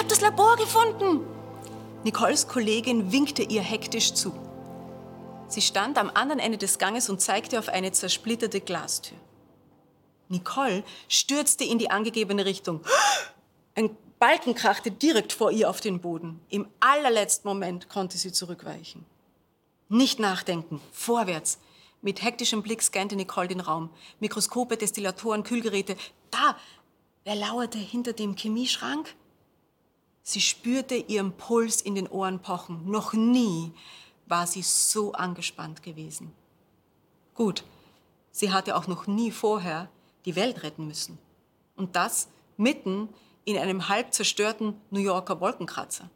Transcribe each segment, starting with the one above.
habe das Labor gefunden! Nicoles Kollegin winkte ihr hektisch zu. Sie stand am anderen Ende des Ganges und zeigte auf eine zersplitterte Glastür. Nicole stürzte in die angegebene Richtung. Ein Balken krachte direkt vor ihr auf den Boden. Im allerletzten Moment konnte sie zurückweichen. Nicht nachdenken, vorwärts. Mit hektischem Blick scannte Nicole den Raum. Mikroskope, Destillatoren, Kühlgeräte. Da! Wer lauerte hinter dem Chemieschrank? Sie spürte ihren Puls in den Ohren pochen. Noch nie war sie so angespannt gewesen. Gut, sie hatte auch noch nie vorher die Welt retten müssen. Und das mitten in einem halb zerstörten New Yorker Wolkenkratzer.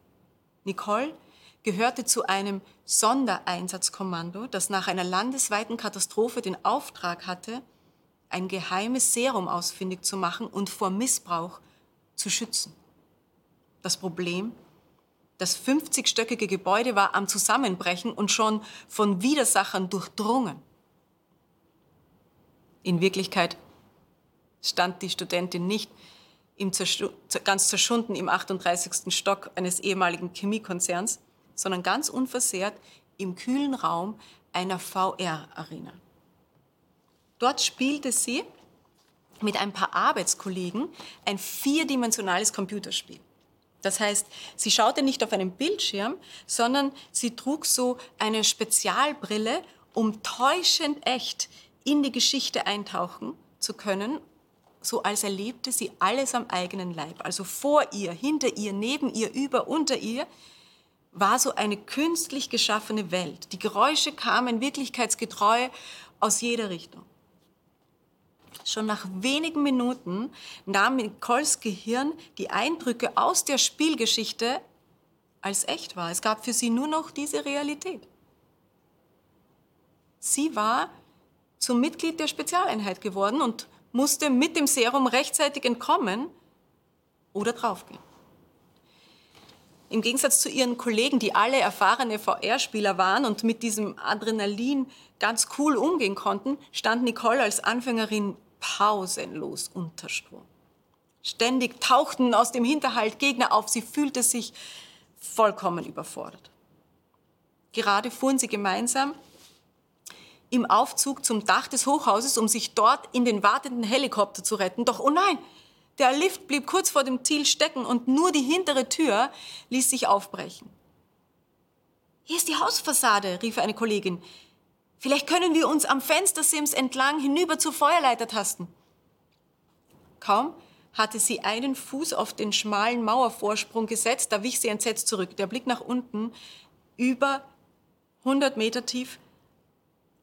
Nicole gehörte zu einem Sondereinsatzkommando, das nach einer landesweiten Katastrophe den Auftrag hatte, ein geheimes Serum ausfindig zu machen und vor Missbrauch zu schützen. Das Problem, das 50-stöckige Gebäude war am Zusammenbrechen und schon von Widersachern durchdrungen. In Wirklichkeit stand die Studentin nicht im ganz zerschunden im 38. Stock eines ehemaligen Chemiekonzerns, sondern ganz unversehrt im kühlen Raum einer VR-Arena. Dort spielte sie mit ein paar Arbeitskollegen ein vierdimensionales Computerspiel. Das heißt, sie schaute nicht auf einen Bildschirm, sondern sie trug so eine Spezialbrille, um täuschend echt in die Geschichte eintauchen zu können, so als erlebte sie alles am eigenen Leib. Also vor ihr, hinter ihr, neben ihr, über, unter ihr war so eine künstlich geschaffene Welt. Die Geräusche kamen wirklichkeitsgetreu aus jeder Richtung. Schon nach wenigen Minuten nahm Nicoles Gehirn die Eindrücke aus der Spielgeschichte als echt wahr. Es gab für sie nur noch diese Realität. Sie war zum Mitglied der Spezialeinheit geworden und musste mit dem Serum rechtzeitig entkommen oder draufgehen. Im Gegensatz zu ihren Kollegen, die alle erfahrene VR-Spieler waren und mit diesem Adrenalin ganz cool umgehen konnten, stand Nicole als Anfängerin pausenlos unter Strom. Ständig tauchten aus dem Hinterhalt Gegner auf. Sie fühlte sich vollkommen überfordert. Gerade fuhren sie gemeinsam im Aufzug zum Dach des Hochhauses, um sich dort in den wartenden Helikopter zu retten. Doch oh nein, der Lift blieb kurz vor dem Ziel stecken und nur die hintere Tür ließ sich aufbrechen. Hier ist die Hausfassade, rief eine Kollegin. Vielleicht können wir uns am Fenstersims entlang hinüber zur Feuerleiter tasten. Kaum hatte sie einen Fuß auf den schmalen Mauervorsprung gesetzt, da wich sie entsetzt zurück. Der Blick nach unten, über 100 Meter tief,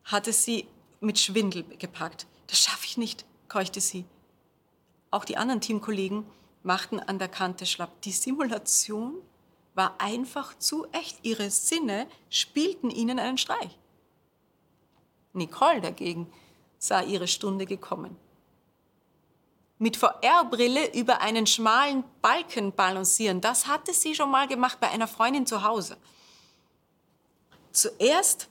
hatte sie mit Schwindel gepackt. Das schaffe ich nicht, keuchte sie. Auch die anderen Teamkollegen machten an der Kante schlapp. Die Simulation war einfach zu echt. Ihre Sinne spielten ihnen einen Streich. Nicole dagegen sah ihre Stunde gekommen. Mit VR-Brille über einen schmalen Balken balancieren, das hatte sie schon mal gemacht bei einer Freundin zu Hause. Zuerst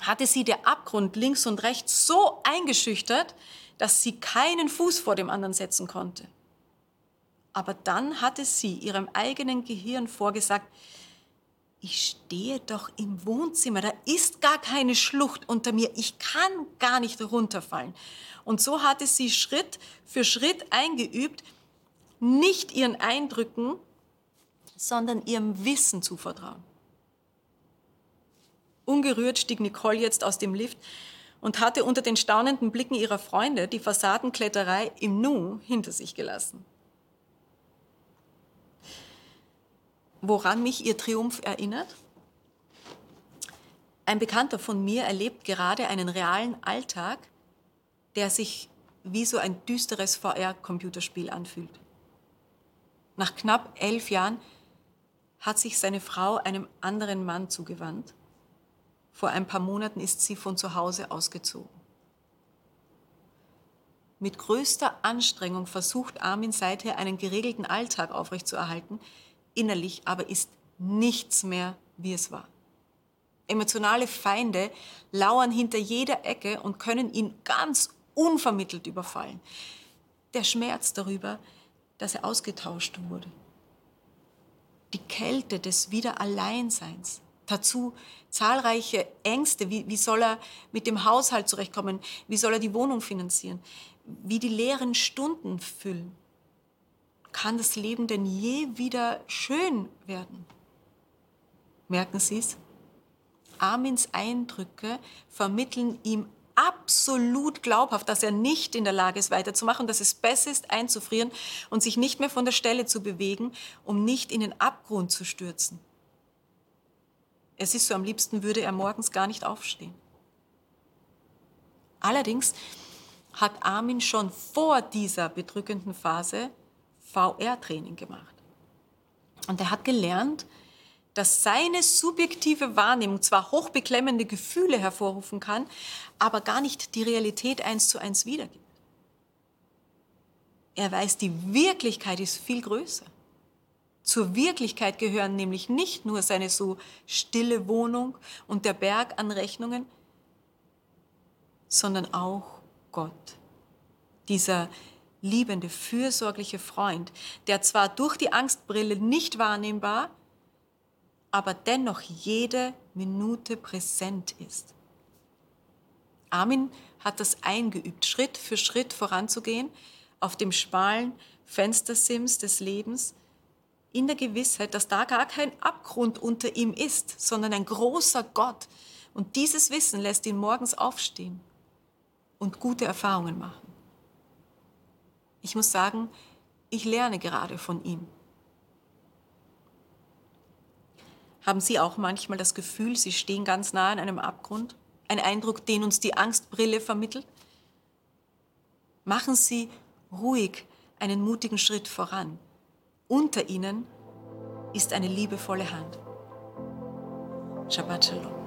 hatte sie der Abgrund links und rechts so eingeschüchtert, dass sie keinen Fuß vor dem anderen setzen konnte. Aber dann hatte sie ihrem eigenen Gehirn vorgesagt, ich stehe doch im Wohnzimmer, da ist gar keine Schlucht unter mir, ich kann gar nicht runterfallen. Und so hatte sie Schritt für Schritt eingeübt, nicht ihren Eindrücken, sondern ihrem Wissen zu vertrauen. Ungerührt stieg Nicole jetzt aus dem Lift und hatte unter den staunenden Blicken ihrer Freunde die Fassadenkletterei im Nu hinter sich gelassen. Woran mich ihr Triumph erinnert? Ein Bekannter von mir erlebt gerade einen realen Alltag, der sich wie so ein düsteres VR-Computerspiel anfühlt. Nach knapp elf Jahren hat sich seine Frau einem anderen Mann zugewandt vor ein paar Monaten ist sie von zu Hause ausgezogen. Mit größter Anstrengung versucht Armin seither einen geregelten Alltag aufrechtzuerhalten, innerlich aber ist nichts mehr, wie es war. Emotionale Feinde lauern hinter jeder Ecke und können ihn ganz unvermittelt überfallen. Der Schmerz darüber, dass er ausgetauscht wurde. die Kälte des Wiederalleinseins. Dazu zahlreiche Ängste. Wie, wie soll er mit dem Haushalt zurechtkommen? Wie soll er die Wohnung finanzieren? Wie die leeren Stunden füllen? Kann das Leben denn je wieder schön werden? Merken Sie es? Armins Eindrücke vermitteln ihm absolut glaubhaft, dass er nicht in der Lage ist, weiterzumachen, dass es besser ist, einzufrieren und sich nicht mehr von der Stelle zu bewegen, um nicht in den Abgrund zu stürzen. Es ist so, am liebsten würde er morgens gar nicht aufstehen. Allerdings hat Armin schon vor dieser bedrückenden Phase VR-Training gemacht. Und er hat gelernt, dass seine subjektive Wahrnehmung zwar hochbeklemmende Gefühle hervorrufen kann, aber gar nicht die Realität eins zu eins wiedergibt. Er weiß, die Wirklichkeit ist viel größer. Zur Wirklichkeit gehören nämlich nicht nur seine so stille Wohnung und der Berg an Rechnungen, sondern auch Gott. Dieser liebende, fürsorgliche Freund, der zwar durch die Angstbrille nicht wahrnehmbar, aber dennoch jede Minute präsent ist. Armin hat das eingeübt, Schritt für Schritt voranzugehen auf dem schmalen Fenstersims des Lebens, in der Gewissheit, dass da gar kein Abgrund unter ihm ist, sondern ein großer Gott. Und dieses Wissen lässt ihn morgens aufstehen und gute Erfahrungen machen. Ich muss sagen, ich lerne gerade von ihm. Haben Sie auch manchmal das Gefühl, Sie stehen ganz nah an einem Abgrund? Ein Eindruck, den uns die Angstbrille vermittelt? Machen Sie ruhig einen mutigen Schritt voran. Unter Ihnen ist eine liebevolle Hand. Shabbat Shalom.